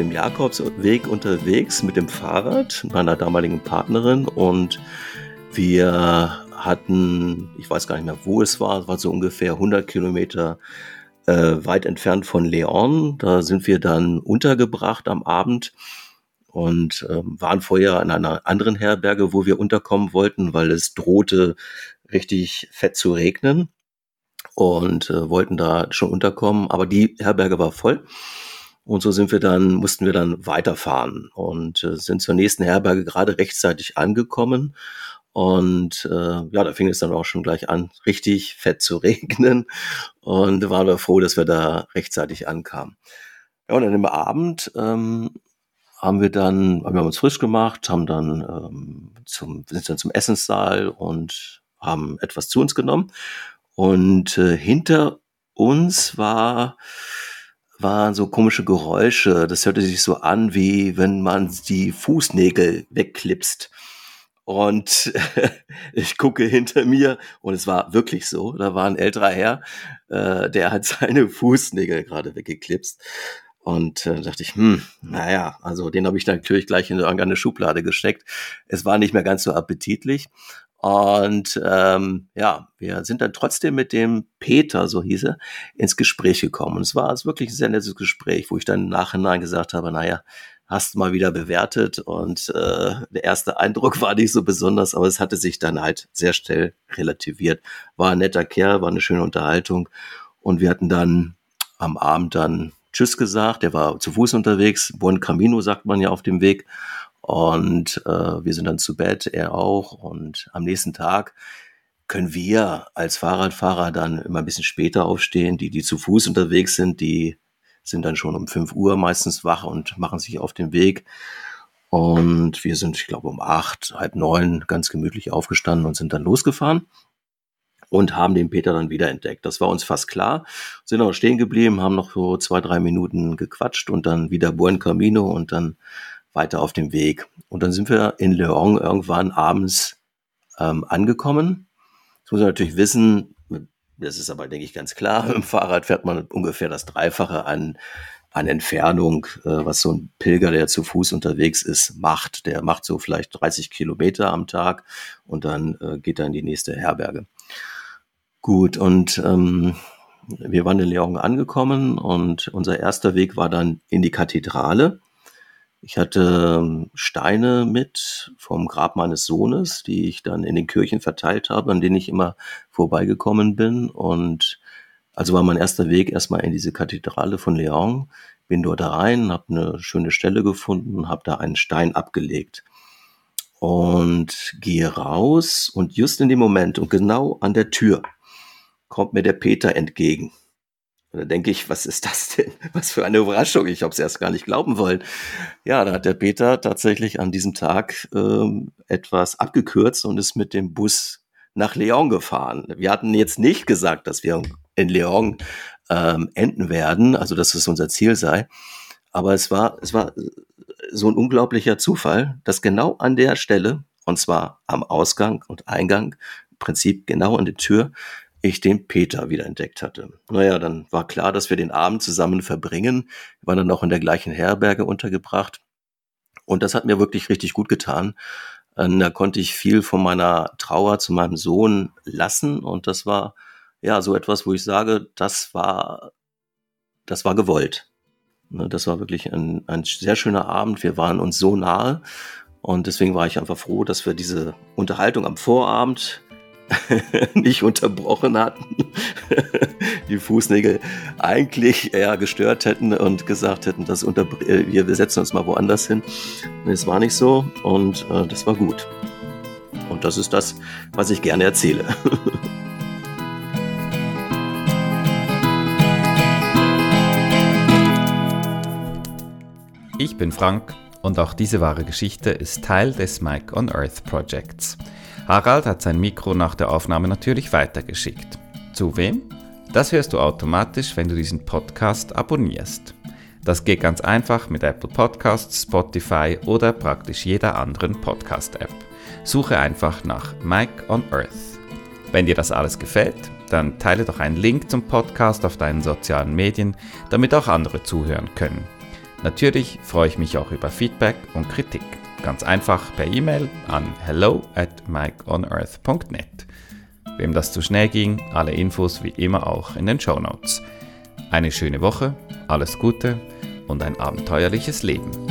dem Jakobsweg unterwegs mit dem Fahrrad meiner damaligen Partnerin und wir hatten, ich weiß gar nicht mehr, wo es war, es war so ungefähr 100 Kilometer äh, weit entfernt von Leon. Da sind wir dann untergebracht am Abend und äh, waren vorher in einer anderen Herberge, wo wir unterkommen wollten, weil es drohte richtig fett zu regnen und äh, wollten da schon unterkommen, aber die Herberge war voll. Und so sind wir dann, mussten wir dann weiterfahren und äh, sind zur nächsten Herberge gerade rechtzeitig angekommen. Und äh, ja, da fing es dann auch schon gleich an, richtig fett zu regnen. Und waren wir froh, dass wir da rechtzeitig ankamen. Ja, und dann im Abend ähm, haben wir dann, haben wir uns frisch gemacht, haben dann ähm, zum, sind dann zum Essenssaal und haben etwas zu uns genommen. Und äh, hinter uns war waren so komische Geräusche. Das hörte sich so an, wie wenn man die Fußnägel wegklipst. Und ich gucke hinter mir und es war wirklich so. Da war ein älterer Herr, äh, der hat seine Fußnägel gerade weggeklipst. Und äh, dachte ich, hm, naja, also den habe ich natürlich gleich in irgendeine Schublade gesteckt. Es war nicht mehr ganz so appetitlich. Und ähm, ja, wir sind dann trotzdem mit dem Peter, so hieß er, ins Gespräch gekommen. Und es war wirklich ein sehr nettes Gespräch, wo ich dann im Nachhinein gesagt habe, naja, hast mal wieder bewertet und äh, der erste Eindruck war nicht so besonders, aber es hatte sich dann halt sehr schnell relativiert. War ein netter Kerl, war eine schöne Unterhaltung und wir hatten dann am Abend dann Tschüss gesagt. Der war zu Fuß unterwegs. Buen Camino sagt man ja auf dem Weg. Und äh, wir sind dann zu Bett, er auch. Und am nächsten Tag können wir als Fahrradfahrer dann immer ein bisschen später aufstehen. Die, die zu Fuß unterwegs sind, die sind dann schon um 5 Uhr meistens wach und machen sich auf den Weg. Und wir sind, ich glaube, um acht, halb neun ganz gemütlich aufgestanden und sind dann losgefahren und haben den Peter dann wieder entdeckt. Das war uns fast klar. Sind auch stehen geblieben, haben noch so zwei, drei Minuten gequatscht und dann wieder Buen Camino und dann weiter auf dem Weg. Und dann sind wir in Leon irgendwann abends ähm, angekommen. Das muss man natürlich wissen, das ist aber, denke ich, ganz klar. Im Fahrrad fährt man ungefähr das Dreifache an, an Entfernung, äh, was so ein Pilger, der zu Fuß unterwegs ist, macht. Der macht so vielleicht 30 Kilometer am Tag und dann äh, geht er in die nächste Herberge. Gut, und ähm, wir waren in Leon angekommen und unser erster Weg war dann in die Kathedrale. Ich hatte ähm, Steine mit vom Grab meines Sohnes, die ich dann in den Kirchen verteilt habe, an denen ich immer vorbeigekommen bin. Und also war mein erster Weg erstmal in diese Kathedrale von Leon. Bin dort rein, habe eine schöne Stelle gefunden, habe da einen Stein abgelegt und gehe raus und just in dem Moment und genau an der Tür kommt mir der Peter entgegen. Und da denke ich, was ist das denn? Was für eine Überraschung. Ich habe es erst gar nicht glauben wollen. Ja, da hat der Peter tatsächlich an diesem Tag ähm, etwas abgekürzt und ist mit dem Bus nach Leon gefahren. Wir hatten jetzt nicht gesagt, dass wir in Leon ähm, enden werden, also dass es unser Ziel sei. Aber es war, es war so ein unglaublicher Zufall, dass genau an der Stelle, und zwar am Ausgang und Eingang, im Prinzip genau an der Tür, ich den Peter wieder entdeckt hatte. Naja, dann war klar, dass wir den Abend zusammen verbringen. Wir waren dann auch in der gleichen Herberge untergebracht. Und das hat mir wirklich richtig gut getan. Da konnte ich viel von meiner Trauer zu meinem Sohn lassen. Und das war ja so etwas, wo ich sage, das war, das war gewollt. Ne, das war wirklich ein, ein sehr schöner Abend. Wir waren uns so nahe. Und deswegen war ich einfach froh, dass wir diese Unterhaltung am Vorabend nicht unterbrochen hatten, die Fußnägel eigentlich eher gestört hätten und gesagt hätten, das unter äh, wir setzen uns mal woanders hin. Es war nicht so und äh, das war gut. Und das ist das, was ich gerne erzähle. Ich bin Frank und auch diese wahre Geschichte ist Teil des Mike on Earth Projects. Harald hat sein Mikro nach der Aufnahme natürlich weitergeschickt. Zu wem? Das hörst du automatisch, wenn du diesen Podcast abonnierst. Das geht ganz einfach mit Apple Podcasts, Spotify oder praktisch jeder anderen Podcast-App. Suche einfach nach Mike on Earth. Wenn dir das alles gefällt, dann teile doch einen Link zum Podcast auf deinen sozialen Medien, damit auch andere zuhören können. Natürlich freue ich mich auch über Feedback und Kritik. Ganz einfach per E-Mail an hello at mikeonearth.net. Wem das zu schnell ging, alle Infos wie immer auch in den Show Notes. Eine schöne Woche, alles Gute und ein abenteuerliches Leben.